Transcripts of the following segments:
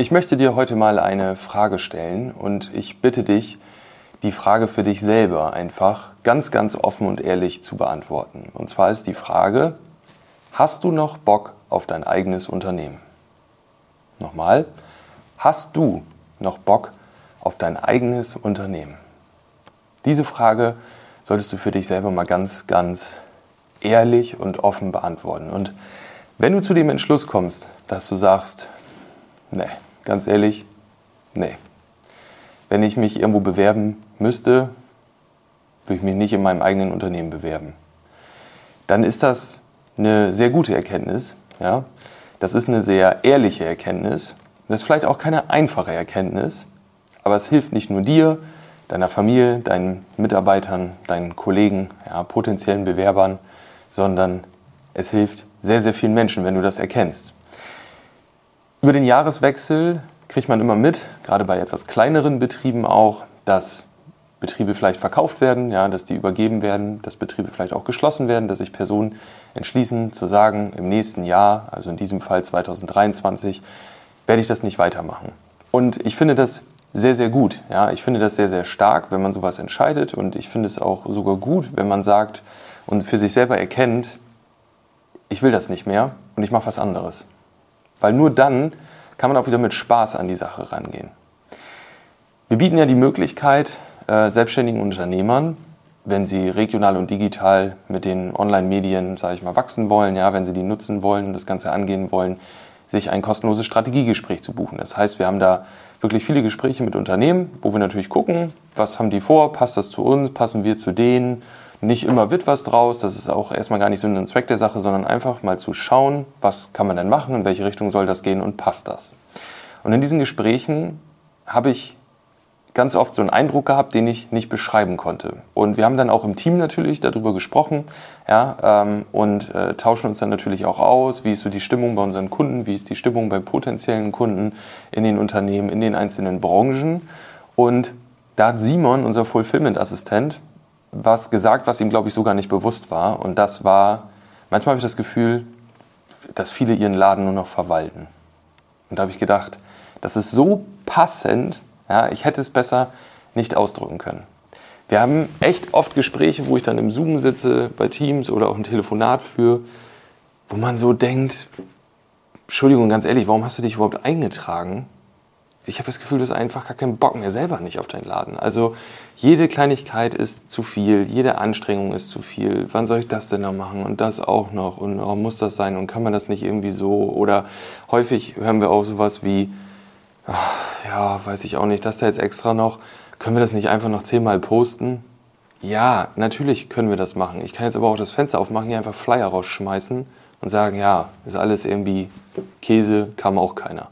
Ich möchte dir heute mal eine Frage stellen und ich bitte dich, die Frage für dich selber einfach ganz, ganz offen und ehrlich zu beantworten. Und zwar ist die Frage, hast du noch Bock auf dein eigenes Unternehmen? Nochmal, hast du noch Bock auf dein eigenes Unternehmen? Diese Frage solltest du für dich selber mal ganz, ganz ehrlich und offen beantworten. Und wenn du zu dem Entschluss kommst, dass du sagst, nee, ganz ehrlich, nee. Wenn ich mich irgendwo bewerben müsste, würde ich mich nicht in meinem eigenen Unternehmen bewerben. Dann ist das eine sehr gute Erkenntnis. Ja? Das ist eine sehr ehrliche Erkenntnis. Das ist vielleicht auch keine einfache Erkenntnis, aber es hilft nicht nur dir, deiner Familie, deinen Mitarbeitern, deinen Kollegen, ja, potenziellen Bewerbern, sondern es hilft sehr, sehr vielen Menschen, wenn du das erkennst. Über den Jahreswechsel kriegt man immer mit, gerade bei etwas kleineren Betrieben auch, dass Betriebe vielleicht verkauft werden, ja, dass die übergeben werden, dass Betriebe vielleicht auch geschlossen werden, dass sich Personen entschließen zu sagen, im nächsten Jahr, also in diesem Fall 2023, werde ich das nicht weitermachen. Und ich finde das sehr, sehr gut. Ja, ich finde das sehr, sehr stark, wenn man sowas entscheidet. Und ich finde es auch sogar gut, wenn man sagt und für sich selber erkennt, ich will das nicht mehr und ich mache was anderes. Weil nur dann kann man auch wieder mit Spaß an die Sache rangehen. Wir bieten ja die Möglichkeit, äh, selbstständigen Unternehmern, wenn sie regional und digital mit den Online-Medien, sage ich mal, wachsen wollen, ja, wenn sie die nutzen wollen und das Ganze angehen wollen, sich ein kostenloses Strategiegespräch zu buchen. Das heißt, wir haben da wirklich viele Gespräche mit Unternehmen, wo wir natürlich gucken, was haben die vor, passt das zu uns, passen wir zu denen nicht immer wird was draus, das ist auch erstmal gar nicht so ein Zweck der Sache, sondern einfach mal zu schauen, was kann man denn machen, in welche Richtung soll das gehen und passt das. Und in diesen Gesprächen habe ich ganz oft so einen Eindruck gehabt, den ich nicht beschreiben konnte. Und wir haben dann auch im Team natürlich darüber gesprochen ja, ähm, und äh, tauschen uns dann natürlich auch aus, wie ist so die Stimmung bei unseren Kunden, wie ist die Stimmung bei potenziellen Kunden in den Unternehmen, in den einzelnen Branchen. Und da hat Simon, unser Fulfillment-Assistent, was gesagt, was ihm, glaube ich, so gar nicht bewusst war. Und das war, manchmal habe ich das Gefühl, dass viele ihren Laden nur noch verwalten. Und da habe ich gedacht, das ist so passend, ja, ich hätte es besser nicht ausdrücken können. Wir haben echt oft Gespräche, wo ich dann im Zoom sitze, bei Teams oder auch ein Telefonat führe, wo man so denkt, Entschuldigung, ganz ehrlich, warum hast du dich überhaupt eingetragen? Ich habe das Gefühl, du hast einfach gar keinen Bock mehr selber nicht auf deinen Laden. Also jede Kleinigkeit ist zu viel, jede Anstrengung ist zu viel. Wann soll ich das denn noch machen und das auch noch und oh, muss das sein und kann man das nicht irgendwie so? Oder häufig hören wir auch sowas wie, ach, ja, weiß ich auch nicht, das da jetzt extra noch, können wir das nicht einfach noch zehnmal posten? Ja, natürlich können wir das machen. Ich kann jetzt aber auch das Fenster aufmachen, hier einfach Flyer rausschmeißen und sagen, ja, ist alles irgendwie Käse, kam auch keiner.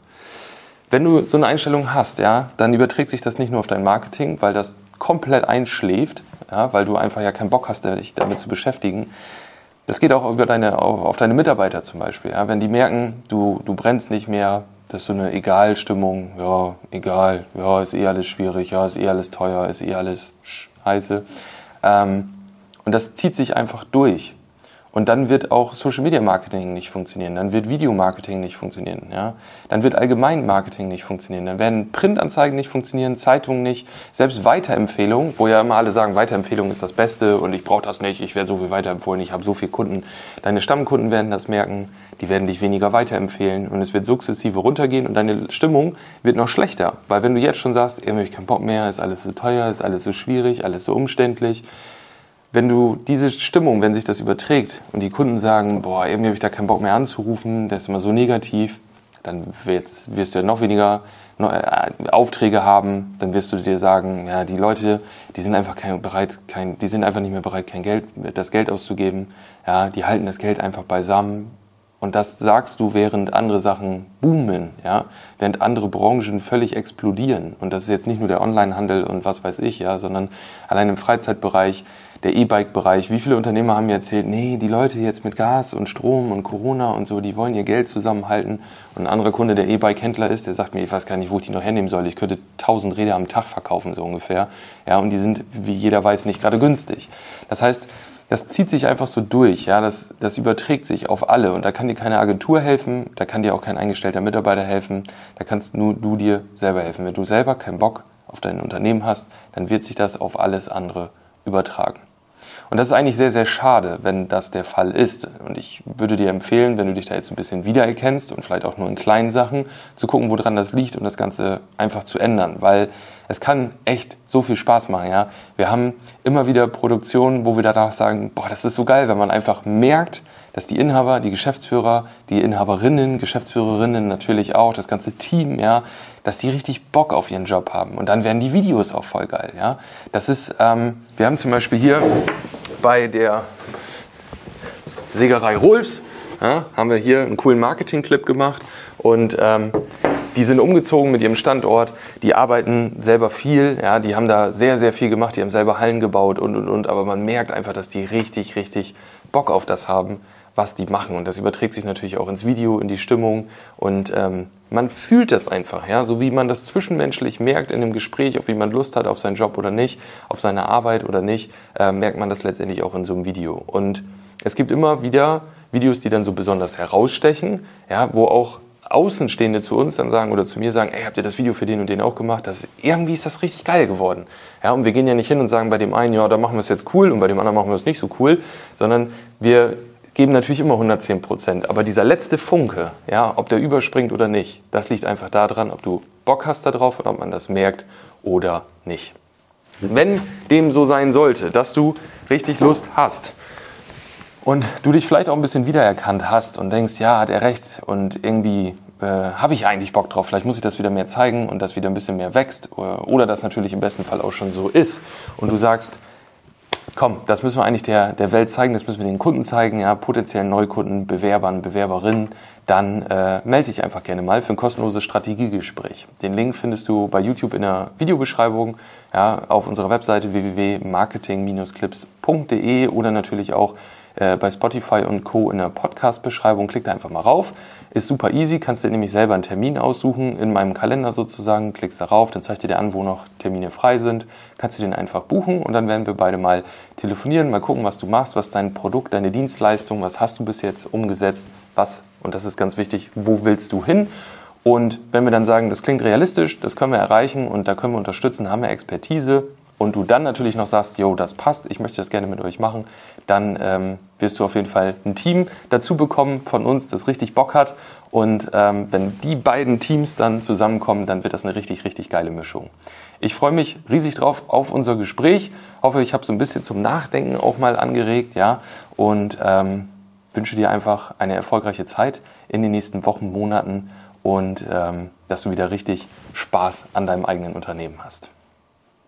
Wenn du so eine Einstellung hast, ja, dann überträgt sich das nicht nur auf dein Marketing, weil das komplett einschläft, ja, weil du einfach ja keinen Bock hast, dich damit zu beschäftigen. Das geht auch über deine, auf deine Mitarbeiter zum Beispiel. Ja. Wenn die merken, du, du brennst nicht mehr, das ist so eine Egal-Stimmung, ja, egal, ja, ist eh alles schwierig, ja, ist eh alles teuer, ist eh alles scheiße. Ähm, und das zieht sich einfach durch. Und dann wird auch Social Media Marketing nicht funktionieren, dann wird Video Marketing nicht funktionieren, ja? dann wird allgemein Marketing nicht funktionieren, dann werden Printanzeigen nicht funktionieren, Zeitungen nicht, selbst Weiterempfehlungen, wo ja immer alle sagen, Weiterempfehlung ist das Beste und ich brauche das nicht, ich werde so viel weiterempfohlen, ich habe so viele Kunden. Deine Stammkunden werden das merken, die werden dich weniger weiterempfehlen und es wird sukzessive runtergehen und deine Stimmung wird noch schlechter, weil wenn du jetzt schon sagst, irgendwie habe ich keinen Bock mehr, ist alles so teuer, ist alles so schwierig, alles so umständlich, wenn du diese Stimmung, wenn sich das überträgt und die Kunden sagen, boah, irgendwie habe ich da keinen Bock mehr anzurufen, der ist immer so negativ, dann wirst, wirst du ja noch weniger äh, Aufträge haben, dann wirst du dir sagen, ja, die Leute, die sind einfach kein, bereit, kein, die sind einfach nicht mehr bereit, kein Geld, das Geld auszugeben. Ja, die halten das Geld einfach beisammen. Und das sagst du, während andere Sachen boomen, ja, während andere Branchen völlig explodieren. Und das ist jetzt nicht nur der Onlinehandel und was weiß ich, ja, sondern allein im Freizeitbereich der E-Bike-Bereich. Wie viele Unternehmer haben mir erzählt, nee, die Leute jetzt mit Gas und Strom und Corona und so, die wollen ihr Geld zusammenhalten. Und ein anderer Kunde, der E-Bike-Händler ist, der sagt mir, ich weiß gar nicht, wo ich die noch hernehmen soll. Ich könnte 1000 Räder am Tag verkaufen, so ungefähr. Ja, und die sind, wie jeder weiß, nicht gerade günstig. Das heißt, das zieht sich einfach so durch, ja, das, das überträgt sich auf alle und da kann dir keine Agentur helfen, da kann dir auch kein eingestellter Mitarbeiter helfen, da kannst nur du dir selber helfen. Wenn du selber keinen Bock auf dein Unternehmen hast, dann wird sich das auf alles andere übertragen. Und das ist eigentlich sehr, sehr schade, wenn das der Fall ist. Und ich würde dir empfehlen, wenn du dich da jetzt ein bisschen wiedererkennst und vielleicht auch nur in kleinen Sachen, zu gucken, woran das liegt und das Ganze einfach zu ändern. Weil es kann echt so viel Spaß machen. Ja? Wir haben immer wieder Produktionen, wo wir danach sagen, boah, das ist so geil, wenn man einfach merkt, dass die Inhaber, die Geschäftsführer, die Inhaberinnen, Geschäftsführerinnen natürlich auch, das ganze Team, ja, dass die richtig Bock auf ihren Job haben. Und dann werden die Videos auch voll geil. Ja? Das ist, ähm, wir haben zum Beispiel hier bei der Sägerei Rolfs, ja, haben wir hier einen coolen Marketing-Clip gemacht. Und ähm, die sind umgezogen mit ihrem Standort, die arbeiten selber viel, ja, die haben da sehr, sehr viel gemacht, die haben selber Hallen gebaut und, und, und, aber man merkt einfach, dass die richtig, richtig Bock auf das haben, was die machen. Und das überträgt sich natürlich auch ins Video, in die Stimmung. Und ähm, man fühlt das einfach, ja, so wie man das zwischenmenschlich merkt in einem Gespräch, wie man Lust hat auf seinen Job oder nicht, auf seine Arbeit oder nicht, äh, merkt man das letztendlich auch in so einem Video. Und es gibt immer wieder Videos, die dann so besonders herausstechen, ja, wo auch Außenstehende zu uns dann sagen oder zu mir sagen, ey, habt ihr das Video für den und den auch gemacht? Das ist, irgendwie ist das richtig geil geworden. Ja, und wir gehen ja nicht hin und sagen bei dem einen, ja, da machen wir es jetzt cool und bei dem anderen machen wir es nicht so cool, sondern wir geben natürlich immer 110 Prozent. Aber dieser letzte Funke, ja, ob der überspringt oder nicht, das liegt einfach daran, ob du Bock hast darauf und ob man das merkt oder nicht. Wenn dem so sein sollte, dass du richtig Lust hast und du dich vielleicht auch ein bisschen wiedererkannt hast und denkst, ja, hat er recht und irgendwie äh, habe ich eigentlich Bock drauf, vielleicht muss ich das wieder mehr zeigen und das wieder ein bisschen mehr wächst oder, oder das natürlich im besten Fall auch schon so ist und du sagst, komm, das müssen wir eigentlich der, der Welt zeigen, das müssen wir den Kunden zeigen, ja, potenziellen Neukunden, Bewerbern, Bewerberinnen, dann äh, melde dich einfach gerne mal für ein kostenloses Strategiegespräch. Den Link findest du bei YouTube in der Videobeschreibung, ja, auf unserer Webseite www.marketing-clips.de oder natürlich auch äh, bei Spotify und Co. in der Podcast-Beschreibung. Klick da einfach mal rauf. Ist super easy, kannst dir nämlich selber einen Termin aussuchen, in meinem Kalender sozusagen, klickst darauf, dann zeigt dir an, wo noch Termine frei sind, kannst du den einfach buchen und dann werden wir beide mal telefonieren, mal gucken, was du machst, was dein Produkt, deine Dienstleistung, was hast du bis jetzt umgesetzt, was, und das ist ganz wichtig, wo willst du hin und wenn wir dann sagen, das klingt realistisch, das können wir erreichen und da können wir unterstützen, haben wir Expertise, und du dann natürlich noch sagst, jo, das passt, ich möchte das gerne mit euch machen, dann ähm, wirst du auf jeden Fall ein Team dazu bekommen von uns, das richtig Bock hat. Und ähm, wenn die beiden Teams dann zusammenkommen, dann wird das eine richtig, richtig geile Mischung. Ich freue mich riesig drauf auf unser Gespräch. Hoffe, ich habe so ein bisschen zum Nachdenken auch mal angeregt, ja. Und ähm, wünsche dir einfach eine erfolgreiche Zeit in den nächsten Wochen, Monaten und ähm, dass du wieder richtig Spaß an deinem eigenen Unternehmen hast.